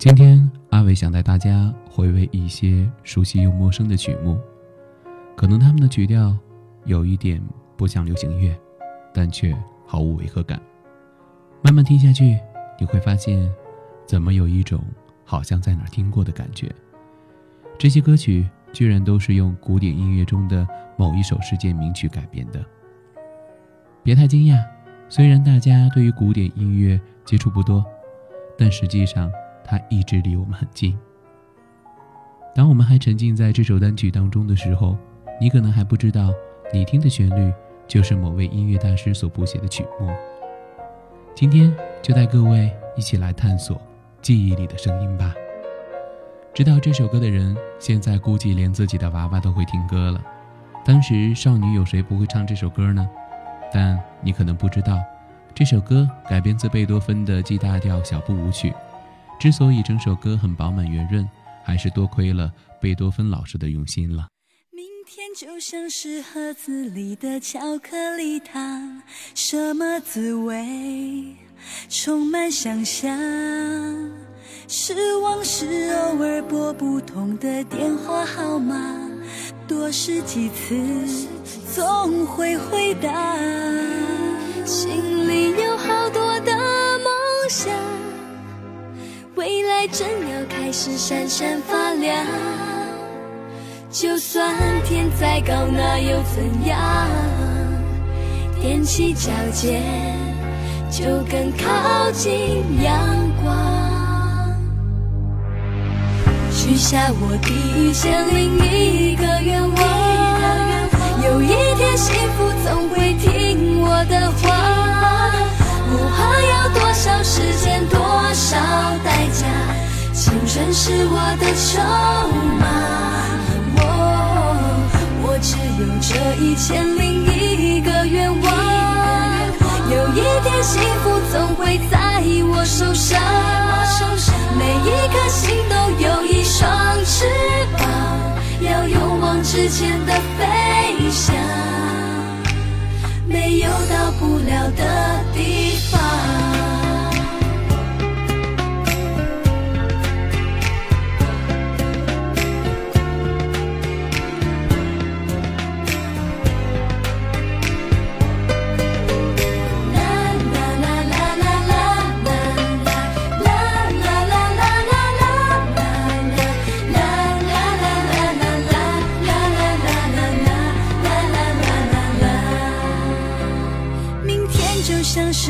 今天阿伟想带大家回味一些熟悉又陌生的曲目，可能他们的曲调有一点不像流行乐，但却毫无违和感。慢慢听下去，你会发现，怎么有一种好像在哪听过的感觉。这些歌曲居然都是用古典音乐中的某一首世界名曲改编的。别太惊讶，虽然大家对于古典音乐接触不多，但实际上。它一直离我们很近。当我们还沉浸在这首单曲当中的时候，你可能还不知道，你听的旋律就是某位音乐大师所谱写的曲目。今天就带各位一起来探索记忆里的声音吧。知道这首歌的人，现在估计连自己的娃娃都会听歌了。当时少女有谁不会唱这首歌呢？但你可能不知道，这首歌改编自贝多芬的 G 大调小步舞曲。之所以整首歌很饱满圆润，还是多亏了贝多芬老师的用心了。明天就像是盒子里的巧克力糖，什么滋味？充满想象。失望是偶尔拨不通的电话号码，多试几次总会回答。心爱正要开始闪闪发亮，就算天再高，那又怎样？踮起脚尖，就更靠近阳光。许下我第一千零一个愿望，有一天幸福总会听我的话，是我的筹码，我我只有这一千零一个愿望，有一天幸福总会在我手上，每一颗心都有一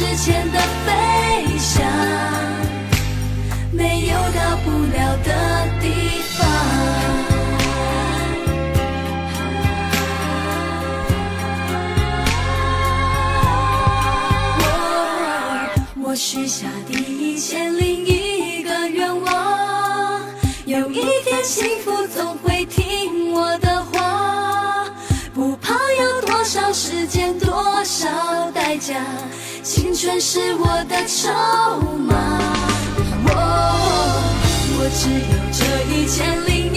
之前的飞翔，没有到不了的地方。我我许下第一千零一个愿望，有一天幸福总会听我的话，不怕要多少时间，多少代价。青春是我的筹码，我我只有这一千零